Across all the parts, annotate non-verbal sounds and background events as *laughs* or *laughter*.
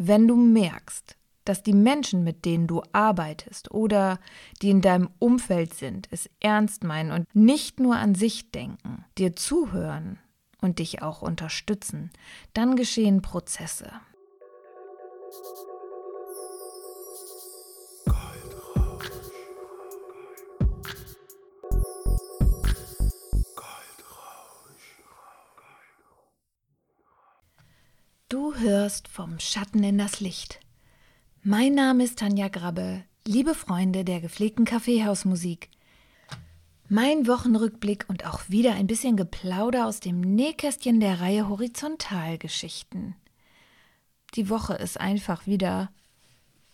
Wenn du merkst, dass die Menschen, mit denen du arbeitest oder die in deinem Umfeld sind, es ernst meinen und nicht nur an sich denken, dir zuhören und dich auch unterstützen, dann geschehen Prozesse. Hörst vom Schatten in das Licht. Mein Name ist Tanja Grabbe, liebe Freunde der gepflegten Kaffeehausmusik. Mein Wochenrückblick und auch wieder ein bisschen Geplauder aus dem Nähkästchen der Reihe Horizontalgeschichten. Die Woche ist einfach wieder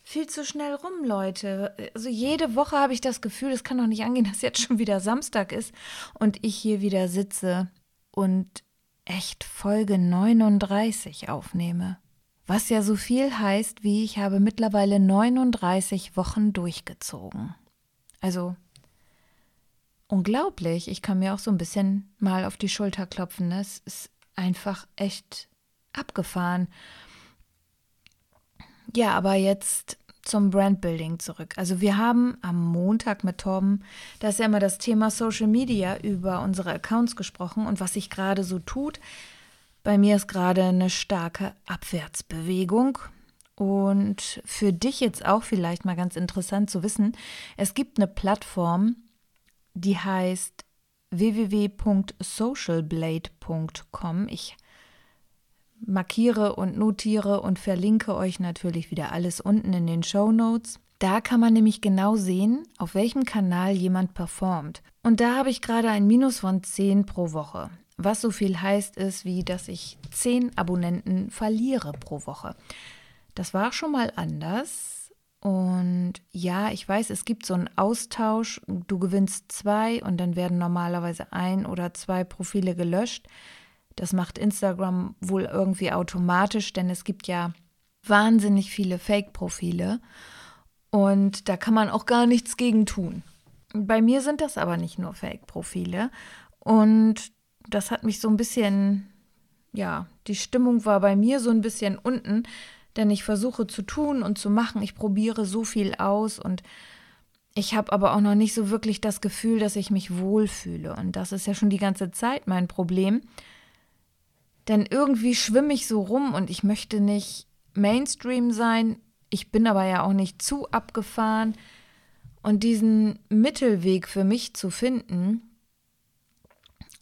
viel zu schnell rum, Leute. Also jede Woche habe ich das Gefühl, es kann doch nicht angehen, *laughs* dass jetzt schon wieder Samstag ist und ich hier wieder sitze und echt Folge 39 aufnehme. Was ja so viel heißt, wie ich habe mittlerweile 39 Wochen durchgezogen. Also unglaublich. Ich kann mir auch so ein bisschen mal auf die Schulter klopfen. Es ist einfach echt abgefahren. Ja, aber jetzt zum Brandbuilding zurück. Also wir haben am Montag mit Torben, da ist ja immer das Thema Social Media über unsere Accounts gesprochen und was sich gerade so tut. Bei mir ist gerade eine starke Abwärtsbewegung. Und für dich jetzt auch vielleicht mal ganz interessant zu wissen, es gibt eine Plattform, die heißt www.socialblade.com. Ich markiere und notiere und verlinke euch natürlich wieder alles unten in den Show Notes. Da kann man nämlich genau sehen, auf welchem Kanal jemand performt. Und da habe ich gerade ein Minus von 10 pro Woche. Was so viel heißt, ist, wie dass ich 10 Abonnenten verliere pro Woche. Das war schon mal anders. Und ja, ich weiß, es gibt so einen Austausch. Du gewinnst zwei und dann werden normalerweise ein oder zwei Profile gelöscht. Das macht Instagram wohl irgendwie automatisch, denn es gibt ja wahnsinnig viele Fake-Profile. Und da kann man auch gar nichts gegen tun. Bei mir sind das aber nicht nur Fake-Profile. Und das hat mich so ein bisschen, ja, die Stimmung war bei mir so ein bisschen unten, denn ich versuche zu tun und zu machen, ich probiere so viel aus und ich habe aber auch noch nicht so wirklich das Gefühl, dass ich mich wohlfühle. Und das ist ja schon die ganze Zeit mein Problem denn irgendwie schwimme ich so rum und ich möchte nicht Mainstream sein. Ich bin aber ja auch nicht zu abgefahren. Und diesen Mittelweg für mich zu finden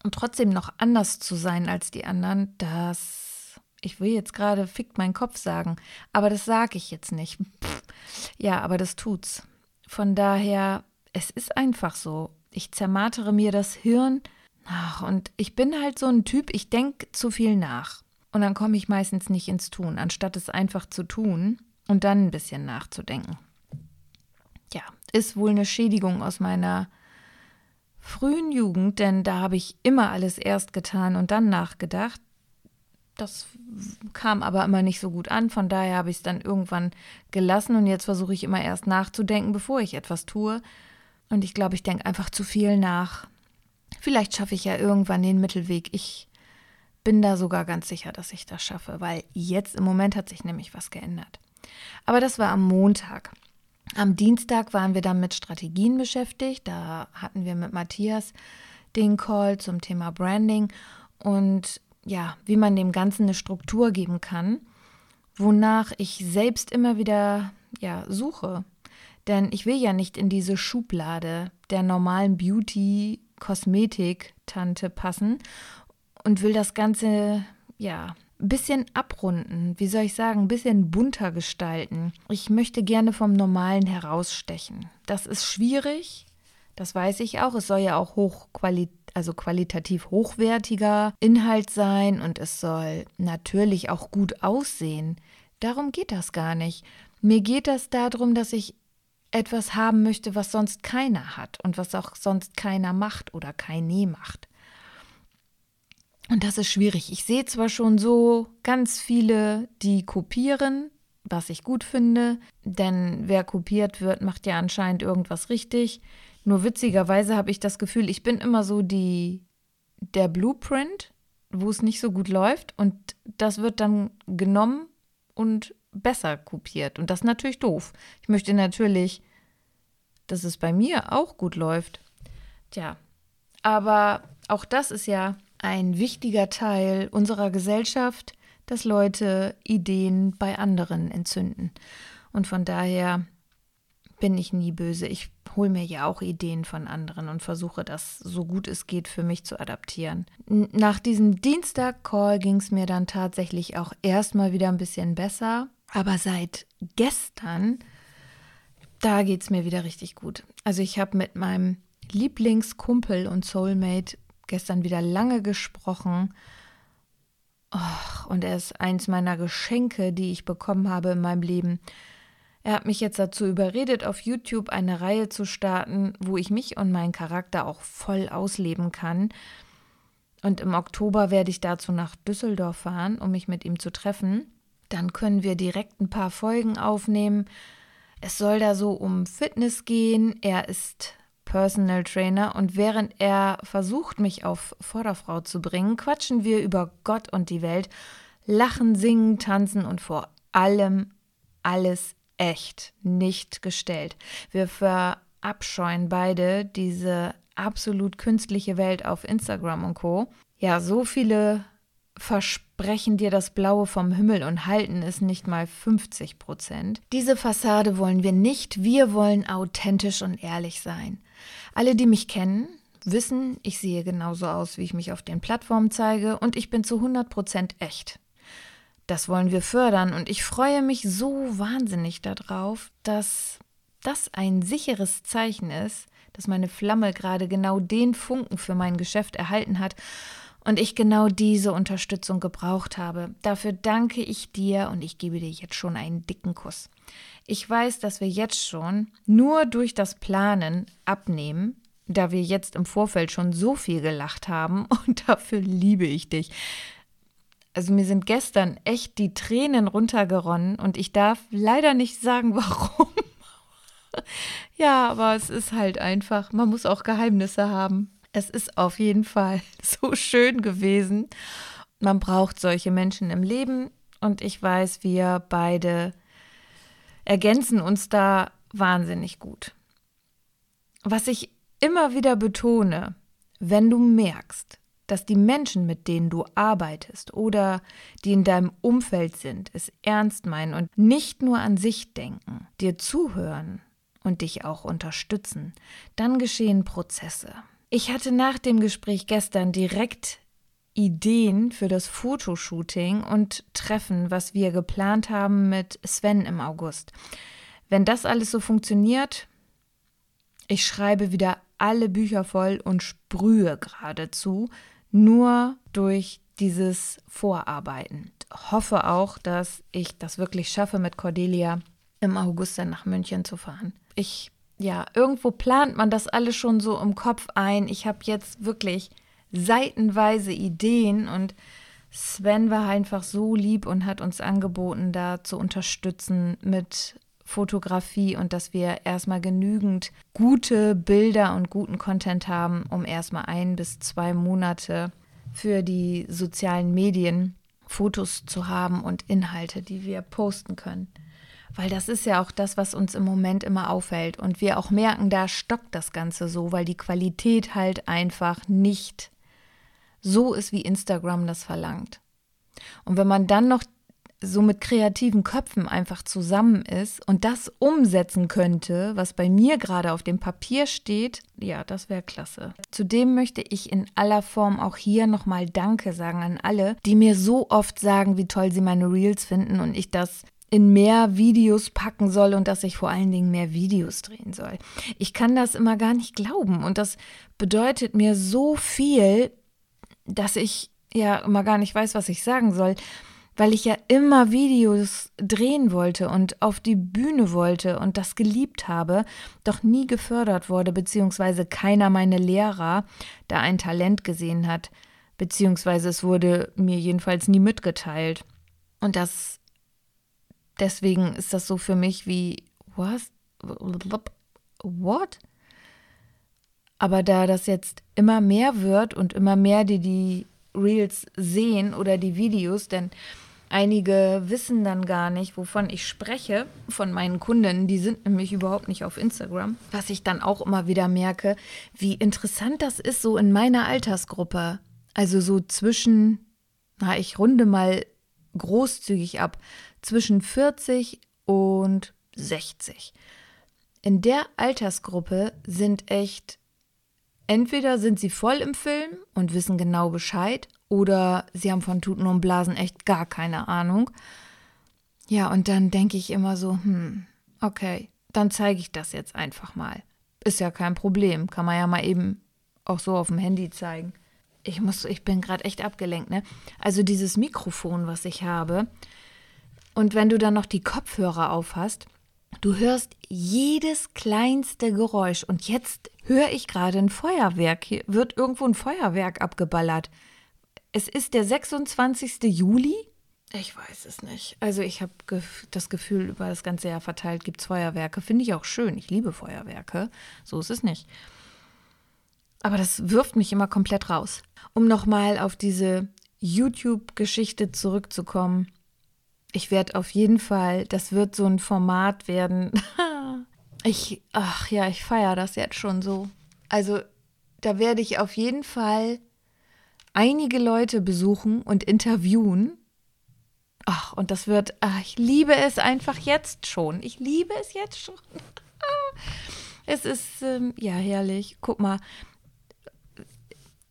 und trotzdem noch anders zu sein als die anderen, das, ich will jetzt gerade fickt mein Kopf sagen, aber das sage ich jetzt nicht. Ja, aber das tut's. Von daher, es ist einfach so. Ich zermartere mir das Hirn Ach, und ich bin halt so ein Typ, ich denke zu viel nach. Und dann komme ich meistens nicht ins Tun, anstatt es einfach zu tun und dann ein bisschen nachzudenken. Ja, ist wohl eine Schädigung aus meiner frühen Jugend, denn da habe ich immer alles erst getan und dann nachgedacht. Das kam aber immer nicht so gut an, von daher habe ich es dann irgendwann gelassen und jetzt versuche ich immer erst nachzudenken, bevor ich etwas tue. Und ich glaube, ich denke einfach zu viel nach Vielleicht schaffe ich ja irgendwann den Mittelweg. Ich bin da sogar ganz sicher, dass ich das schaffe, weil jetzt im Moment hat sich nämlich was geändert. Aber das war am Montag. Am Dienstag waren wir dann mit Strategien beschäftigt. Da hatten wir mit Matthias den Call zum Thema Branding und ja, wie man dem Ganzen eine Struktur geben kann, wonach ich selbst immer wieder ja, suche. Denn ich will ja nicht in diese Schublade der normalen Beauty Kosmetik-Tante passen und will das Ganze, ja, ein bisschen abrunden, wie soll ich sagen, ein bisschen bunter gestalten. Ich möchte gerne vom Normalen herausstechen. Das ist schwierig, das weiß ich auch. Es soll ja auch hochquali also qualitativ hochwertiger Inhalt sein und es soll natürlich auch gut aussehen. Darum geht das gar nicht. Mir geht das darum, dass ich etwas haben möchte, was sonst keiner hat und was auch sonst keiner macht oder keine macht. Und das ist schwierig. Ich sehe zwar schon so ganz viele, die kopieren, was ich gut finde, denn wer kopiert wird, macht ja anscheinend irgendwas richtig. Nur witzigerweise habe ich das Gefühl, ich bin immer so die der Blueprint, wo es nicht so gut läuft und das wird dann genommen und besser kopiert. Und das ist natürlich doof. Ich möchte natürlich, dass es bei mir auch gut läuft. Tja, aber auch das ist ja ein wichtiger Teil unserer Gesellschaft, dass Leute Ideen bei anderen entzünden. Und von daher bin ich nie böse. Ich hole mir ja auch Ideen von anderen und versuche das so gut es geht für mich zu adaptieren. Nach diesem Dienstag-Call ging es mir dann tatsächlich auch erstmal wieder ein bisschen besser. Aber seit gestern, da geht es mir wieder richtig gut. Also ich habe mit meinem Lieblingskumpel und Soulmate gestern wieder lange gesprochen. Oh, und er ist eins meiner Geschenke, die ich bekommen habe in meinem Leben. Er hat mich jetzt dazu überredet, auf YouTube eine Reihe zu starten, wo ich mich und meinen Charakter auch voll ausleben kann. Und im Oktober werde ich dazu nach Düsseldorf fahren, um mich mit ihm zu treffen. Dann können wir direkt ein paar Folgen aufnehmen. Es soll da so um Fitness gehen. Er ist Personal Trainer und während er versucht, mich auf Vorderfrau zu bringen, quatschen wir über Gott und die Welt, lachen, singen, tanzen und vor allem alles echt, nicht gestellt. Wir verabscheuen beide diese absolut künstliche Welt auf Instagram und Co. Ja, so viele versprechen dir das Blaue vom Himmel und halten es nicht mal 50 Prozent. Diese Fassade wollen wir nicht, wir wollen authentisch und ehrlich sein. Alle, die mich kennen, wissen, ich sehe genauso aus, wie ich mich auf den Plattformen zeige und ich bin zu 100 Prozent echt. Das wollen wir fördern und ich freue mich so wahnsinnig darauf, dass das ein sicheres Zeichen ist, dass meine Flamme gerade genau den Funken für mein Geschäft erhalten hat und ich genau diese Unterstützung gebraucht habe. Dafür danke ich dir und ich gebe dir jetzt schon einen dicken Kuss. Ich weiß, dass wir jetzt schon nur durch das Planen abnehmen, da wir jetzt im Vorfeld schon so viel gelacht haben *laughs* und dafür liebe ich dich also mir sind gestern echt die Tränen runtergeronnen und ich darf leider nicht sagen, *laughs* warum. ja, aber es ist halt einfach, man muss auch Geheimnisse haben. Es ist auf jeden Fall *laughs* so schön gewesen. Man braucht solche Menschen im Leben und ich weiß, wir beide ergänzen uns da wahnsinnig gut. Was ich immer wieder betone, wenn du merkst, dass die Menschen, mit denen du arbeitest oder die in deinem Umfeld sind, es ernst meinen und nicht nur an sich denken, dir zuhören und dich auch unterstützen, dann geschehen Prozesse. Ich hatte nach dem Gespräch gestern direkt Ideen für das Fotoshooting und Treffen, was wir geplant haben mit Sven im August. Wenn das alles so funktioniert, ich schreibe wieder alle Bücher voll und sprühe geradezu, nur durch dieses Vorarbeiten. Hoffe auch, dass ich das wirklich schaffe, mit Cordelia im August dann nach München zu fahren. Ich, ja, irgendwo plant man das alles schon so im Kopf ein. Ich habe jetzt wirklich seitenweise Ideen und Sven war einfach so lieb und hat uns angeboten, da zu unterstützen mit Fotografie und dass wir erstmal genügend gute Bilder und guten Content haben, um erstmal ein bis zwei Monate für die sozialen Medien Fotos zu haben und Inhalte, die wir posten können. Weil das ist ja auch das, was uns im Moment immer auffällt. Und wir auch merken, da stockt das Ganze so, weil die Qualität halt einfach nicht so ist, wie Instagram das verlangt. Und wenn man dann noch so mit kreativen Köpfen einfach zusammen ist und das umsetzen könnte, was bei mir gerade auf dem Papier steht, ja, das wäre klasse. Zudem möchte ich in aller Form auch hier nochmal Danke sagen an alle, die mir so oft sagen, wie toll sie meine Reels finden und ich das in mehr Videos packen soll und dass ich vor allen Dingen mehr Videos drehen soll. Ich kann das immer gar nicht glauben und das bedeutet mir so viel, dass ich ja immer gar nicht weiß, was ich sagen soll weil ich ja immer Videos drehen wollte und auf die Bühne wollte und das geliebt habe, doch nie gefördert wurde, beziehungsweise keiner meiner Lehrer da ein Talent gesehen hat, beziehungsweise es wurde mir jedenfalls nie mitgeteilt. Und das, deswegen ist das so für mich wie, was? What? Aber da das jetzt immer mehr wird und immer mehr die die Reels sehen oder die Videos, denn Einige wissen dann gar nicht, wovon ich spreche von meinen Kunden. Die sind nämlich überhaupt nicht auf Instagram. Was ich dann auch immer wieder merke, wie interessant das ist so in meiner Altersgruppe. Also so zwischen, na, ich runde mal großzügig ab, zwischen 40 und 60. In der Altersgruppe sind echt, entweder sind sie voll im Film und wissen genau Bescheid oder sie haben von Tuten und Blasen echt gar keine Ahnung. Ja, und dann denke ich immer so, hm, okay, dann zeige ich das jetzt einfach mal. Ist ja kein Problem, kann man ja mal eben auch so auf dem Handy zeigen. Ich muss, ich bin gerade echt abgelenkt, ne? Also dieses Mikrofon, was ich habe, und wenn du dann noch die Kopfhörer auf hast, du hörst jedes kleinste Geräusch. Und jetzt höre ich gerade ein Feuerwerk. Hier wird irgendwo ein Feuerwerk abgeballert. Es ist der 26. Juli. Ich weiß es nicht. Also ich habe gef das Gefühl, über das ganze Jahr verteilt gibt es Feuerwerke. Finde ich auch schön. Ich liebe Feuerwerke. So ist es nicht. Aber das wirft mich immer komplett raus. Um nochmal auf diese YouTube-Geschichte zurückzukommen. Ich werde auf jeden Fall, das wird so ein Format werden. *laughs* ich, ach ja, ich feiere das jetzt schon so. Also da werde ich auf jeden Fall einige Leute besuchen und interviewen. Ach, und das wird, ach, ich liebe es einfach jetzt schon. Ich liebe es jetzt schon. *laughs* es ist, ähm, ja, herrlich. Guck mal,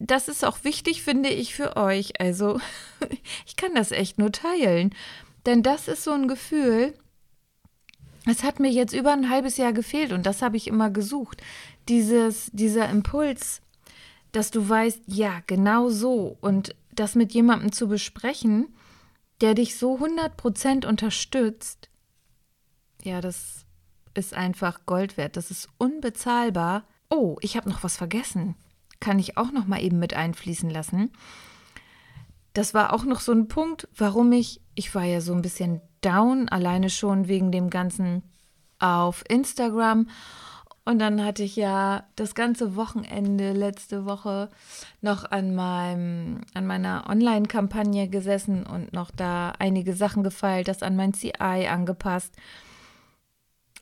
das ist auch wichtig, finde ich, für euch. Also, *laughs* ich kann das echt nur teilen. Denn das ist so ein Gefühl, es hat mir jetzt über ein halbes Jahr gefehlt und das habe ich immer gesucht. Dieses, dieser Impuls, dass du weißt, ja, genau so und das mit jemandem zu besprechen, der dich so 100% unterstützt, ja, das ist einfach Gold wert. Das ist unbezahlbar. Oh, ich habe noch was vergessen. Kann ich auch noch mal eben mit einfließen lassen. Das war auch noch so ein Punkt, warum ich, ich war ja so ein bisschen down, alleine schon wegen dem ganzen auf Instagram und dann hatte ich ja das ganze Wochenende letzte Woche noch an meinem, an meiner Online-Kampagne gesessen und noch da einige Sachen gefeilt, das an mein CI angepasst.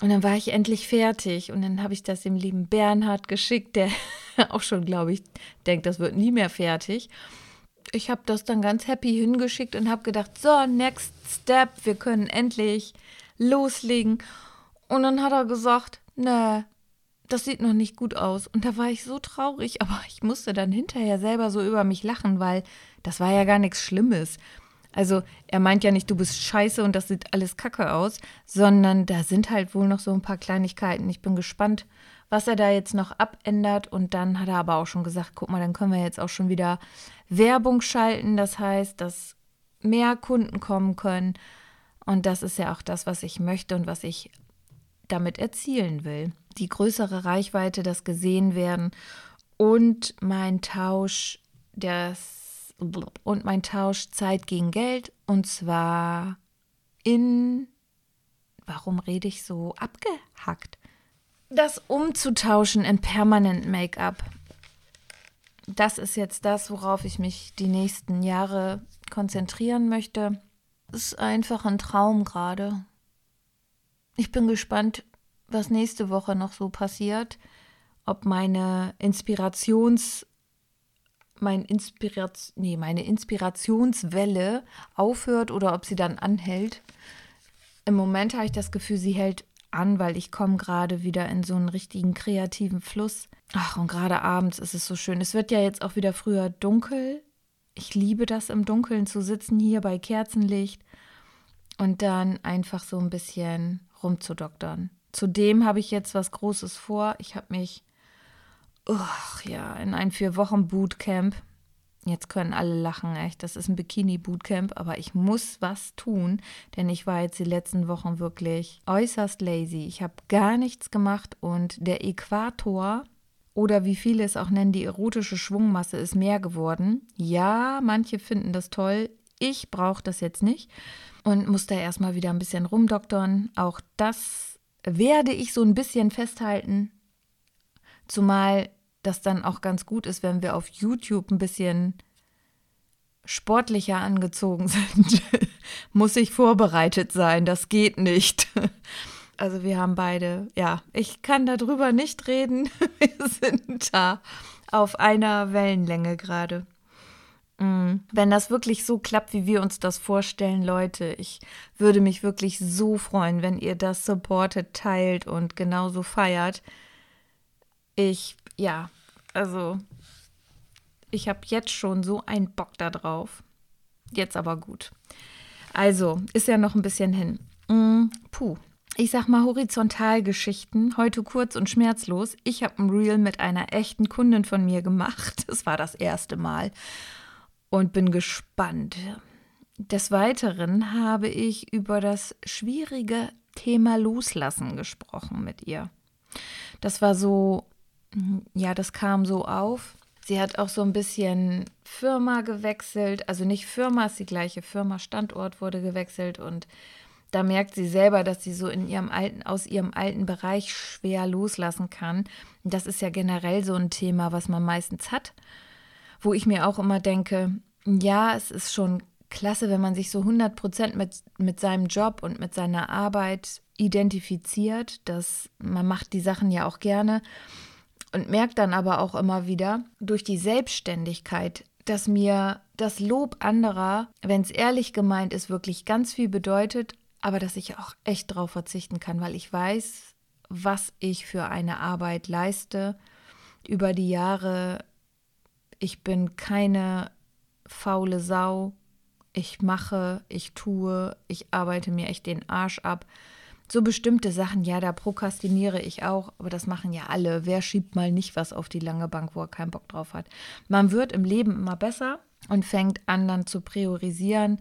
Und dann war ich endlich fertig und dann habe ich das dem lieben Bernhard geschickt, der *laughs* auch schon, glaube ich, denkt, das wird nie mehr fertig. Ich habe das dann ganz happy hingeschickt und habe gedacht, so, next step, wir können endlich loslegen. Und dann hat er gesagt, ne, das sieht noch nicht gut aus. Und da war ich so traurig, *laughs* aber ich musste dann hinterher selber so über mich lachen, weil das war ja gar nichts Schlimmes. Also er meint ja nicht, du bist scheiße und das sieht alles kacke aus, sondern da sind halt wohl noch so ein paar Kleinigkeiten. Ich bin gespannt, was er da jetzt noch abändert. Und dann hat er aber auch schon gesagt, guck mal, dann können wir jetzt auch schon wieder Werbung schalten. Das heißt, dass mehr Kunden kommen können. Und das ist ja auch das, was ich möchte und was ich damit erzielen will die größere Reichweite, das gesehen werden und mein Tausch, das und mein Tausch Zeit gegen Geld und zwar in warum rede ich so abgehackt? Das umzutauschen in permanent Make-up. Das ist jetzt das, worauf ich mich die nächsten Jahre konzentrieren möchte. Ist einfach ein Traum gerade. Ich bin gespannt, was nächste Woche noch so passiert, ob meine Inspirations mein Inspiraz nee, meine Inspirationswelle aufhört oder ob sie dann anhält. Im Moment habe ich das Gefühl, sie hält an, weil ich komme gerade wieder in so einen richtigen kreativen Fluss. Ach, und gerade abends ist es so schön. Es wird ja jetzt auch wieder früher dunkel. Ich liebe das im Dunkeln zu sitzen hier bei Kerzenlicht und dann einfach so ein bisschen rumzudoktern. Zudem habe ich jetzt was Großes vor. Ich habe mich oh, ja, in ein vier Wochen Bootcamp. Jetzt können alle lachen, echt. Das ist ein Bikini-Bootcamp, aber ich muss was tun, denn ich war jetzt die letzten Wochen wirklich äußerst lazy. Ich habe gar nichts gemacht und der Äquator oder wie viele es auch nennen, die erotische Schwungmasse ist mehr geworden. Ja, manche finden das toll. Ich brauche das jetzt nicht und muss da erstmal wieder ein bisschen rumdoktern. Auch das werde ich so ein bisschen festhalten, zumal das dann auch ganz gut ist, wenn wir auf YouTube ein bisschen sportlicher angezogen *laughs* sind, muss ich vorbereitet sein. Das geht nicht. Also wir haben beide, ja, ich kann darüber nicht reden. *laughs* Wir sind da auf einer Wellenlänge gerade. Mm. Wenn das wirklich so klappt, wie wir uns das vorstellen, Leute, ich würde mich wirklich so freuen, wenn ihr das supportet, teilt und genauso feiert. Ich, ja, also ich habe jetzt schon so einen Bock da drauf. Jetzt aber gut. Also, ist ja noch ein bisschen hin. Mm, puh. Ich sag mal Horizontalgeschichten, heute kurz und schmerzlos. Ich habe ein Reel mit einer echten Kundin von mir gemacht. *laughs* Das war das erste Mal. Und bin gespannt. Des Weiteren habe ich über das schwierige Thema Loslassen gesprochen mit ihr. Das war so, ja, das kam so auf. Sie hat auch so ein bisschen Firma gewechselt. Also nicht Firma ist die gleiche Firma, Standort wurde gewechselt und da merkt sie selber, dass sie so in ihrem alten, aus ihrem alten Bereich schwer loslassen kann. Das ist ja generell so ein Thema, was man meistens hat, wo ich mir auch immer denke, ja, es ist schon klasse, wenn man sich so 100 Prozent mit, mit seinem Job und mit seiner Arbeit identifiziert, dass man macht die Sachen ja auch gerne und merke dann aber auch immer wieder durch die Selbstständigkeit, dass mir das Lob anderer, wenn es ehrlich gemeint ist, wirklich ganz viel bedeutet, aber dass ich auch echt drauf verzichten kann, weil ich weiß, was ich für eine Arbeit leiste über die Jahre. Ich bin keine faule Sau. Ich mache, ich tue, ich arbeite mir echt den Arsch ab so bestimmte Sachen, ja, da prokrastiniere ich auch, aber das machen ja alle. Wer schiebt mal nicht was auf die lange Bank, wo er keinen Bock drauf hat? Man wird im Leben immer besser und fängt an, dann zu priorisieren.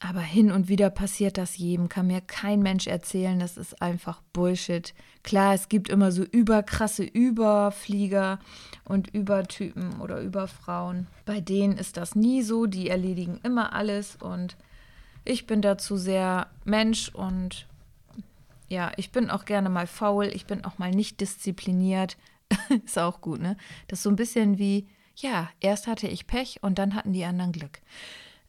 Aber hin und wieder passiert das jedem, kann mir kein Mensch erzählen, das ist einfach Bullshit. Klar, es gibt immer so überkrasse Überflieger und Übertypen oder Überfrauen. Bei denen ist das nie so, die erledigen immer alles und ich bin dazu sehr Mensch und ja, ich bin auch gerne mal faul, ich bin auch mal nicht diszipliniert. *laughs* ist auch gut, ne? Das ist so ein bisschen wie, ja, erst hatte ich Pech und dann hatten die anderen Glück.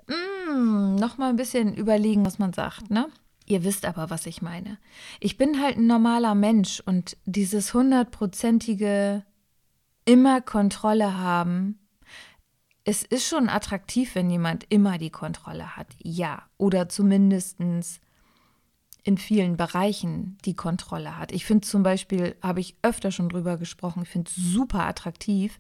Mm, noch mal ein bisschen überlegen, was man sagt, ne? Ihr wisst aber, was ich meine. Ich bin halt ein normaler Mensch und dieses hundertprozentige immer Kontrolle haben, es ist schon attraktiv, wenn jemand immer die Kontrolle hat, ja. Oder zumindest in vielen Bereichen die Kontrolle hat. Ich finde zum Beispiel, habe ich öfter schon drüber gesprochen, ich finde es super attraktiv,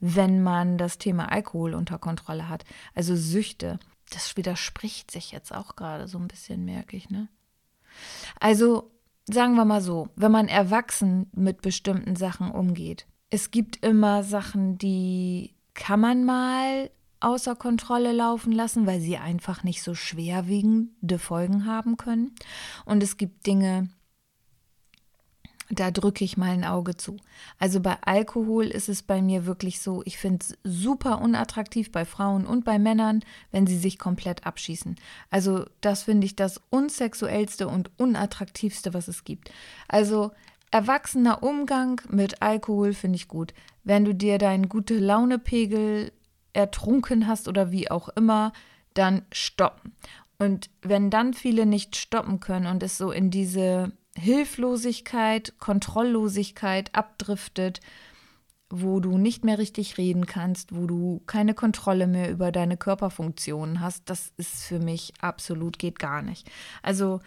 wenn man das Thema Alkohol unter Kontrolle hat. Also Süchte. Das widerspricht sich jetzt auch gerade so ein bisschen, merke ich, ne? Also sagen wir mal so, wenn man erwachsen mit bestimmten Sachen umgeht, es gibt immer Sachen, die kann man mal außer Kontrolle laufen lassen, weil sie einfach nicht so schwerwiegende Folgen haben können. Und es gibt Dinge, da drücke ich mal ein Auge zu. Also bei Alkohol ist es bei mir wirklich so, ich finde es super unattraktiv bei Frauen und bei Männern, wenn sie sich komplett abschießen. Also das finde ich das unsexuellste und unattraktivste, was es gibt. Also erwachsener Umgang mit Alkohol finde ich gut. Wenn du dir deinen gute Launepegel ertrunken hast oder wie auch immer, dann stoppen. Und wenn dann viele nicht stoppen können und es so in diese Hilflosigkeit, Kontrolllosigkeit abdriftet, wo du nicht mehr richtig reden kannst, wo du keine Kontrolle mehr über deine Körperfunktionen hast, das ist für mich absolut geht gar nicht. Also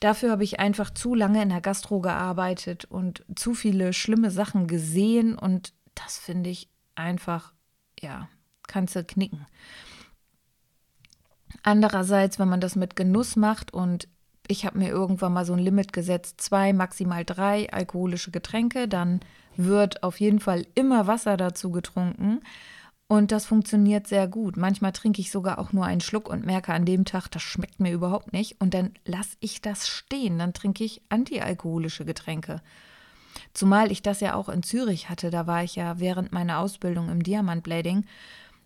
Dafür habe ich einfach zu lange in der Gastro gearbeitet und zu viele schlimme Sachen gesehen und das finde ich einfach, ja, kannst du knicken. Andererseits, wenn man das mit Genuss macht und ich habe mir irgendwann mal so ein Limit gesetzt, zwei, maximal drei alkoholische Getränke, dann wird auf jeden Fall immer Wasser dazu getrunken. Und das funktioniert sehr gut. Manchmal trinke ich sogar auch nur einen Schluck und merke an dem Tag, das schmeckt mir überhaupt nicht. Und dann lasse ich das stehen. Dann trinke ich antialkoholische Getränke. Zumal ich das ja auch in Zürich hatte. Da war ich ja während meiner Ausbildung im Diamantblading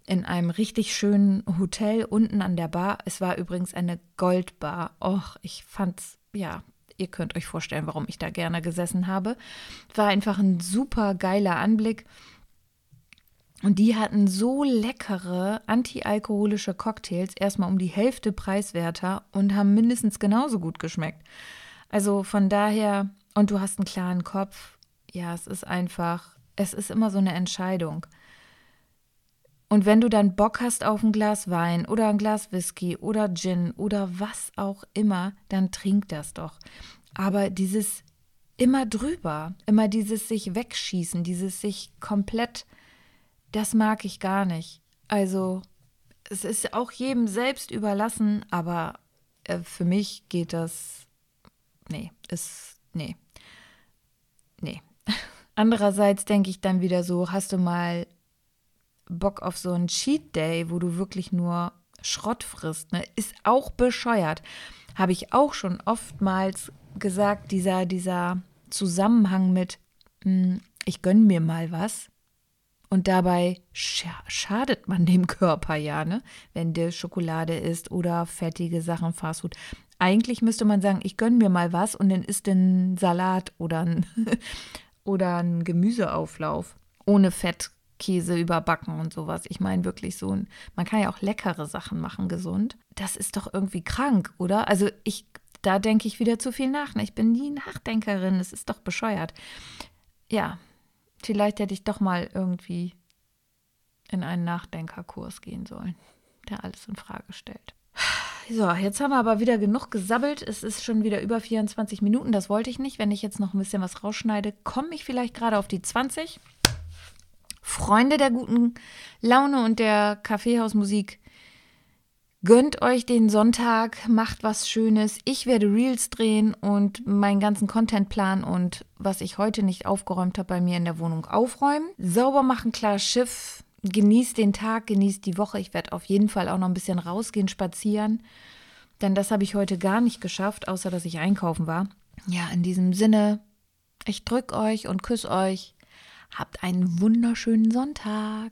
in einem richtig schönen Hotel unten an der Bar. Es war übrigens eine Goldbar. Och, ich fand's, ja, ihr könnt euch vorstellen, warum ich da gerne gesessen habe. War einfach ein super geiler Anblick Und die hatten so leckere antialkoholische Cocktails, erstmal um die Hälfte preiswerter und haben mindestens genauso gut geschmeckt. Also von daher, und du hast einen klaren Kopf, ja, es ist einfach, es ist immer so eine Entscheidung. Und wenn du dann Bock hast auf ein Glas Wein oder ein Glas Whisky oder Gin oder was auch immer, dann trink das doch. Aber dieses immer drüber, immer dieses sich wegschießen, dieses sich komplett, das mag ich gar nicht. Also es ist auch jedem selbst überlassen, aber äh, für mich geht das, nee, ist, nee, nee. Andererseits denke ich dann wieder so, hast du mal Bock auf so einen Cheat Day, wo du wirklich nur Schrott frisst, ne? Ist auch bescheuert. Habe ich auch schon oftmals gesagt, dieser, dieser Zusammenhang mit, mh, hm, ich gönne mir mal was. Und dabei schadet man dem *laughs* Körper ja, ne? Wenn der Schokolade isst oder fettige Sachen, Fastfood. Eigentlich müsste man sagen, ich gönne mir mal was und dann isst den Salat oder ein, *laughs* oder ein Gemüseauflauf ohne Fett Käse überbacken und sowas. Ich meine wirklich so, man kann ja auch leckere Sachen machen, gesund. Das ist doch irgendwie krank, oder? Also ich, da denke ich wieder zu viel nach. Ne? Ich bin nie Nachdenkerin, es ist doch bescheuert. Ja, vielleicht hätte ich doch mal irgendwie in einen Nachdenkerkurs gehen sollen, der alles in Frage stellt. So, jetzt haben wir aber wieder genug gesabbelt. Es ist schon wieder über 24 Minuten. Das wollte ich nicht. Wenn ich jetzt noch ein bisschen was rausschneide, komme ich vielleicht gerade auf die 20. Freunde der guten Laune und der Kaffeehausmusik, gönnt euch den Sonntag, macht was Schönes. Ich werde Reels drehen und meinen ganzen Contentplan und was ich heute nicht aufgeräumt habe bei mir in der Wohnung aufräumen. Sauber machen, klar Schiff. Genießt den Tag, genießt die Woche. Ich werde auf jeden Fall auch noch ein bisschen rausgehen, spazieren. Denn das habe ich heute gar nicht geschafft, außer dass ich einkaufen war. Ja, in diesem Sinne, ich drück euch und küsse euch. Habt einen wunderschönen Sonntag.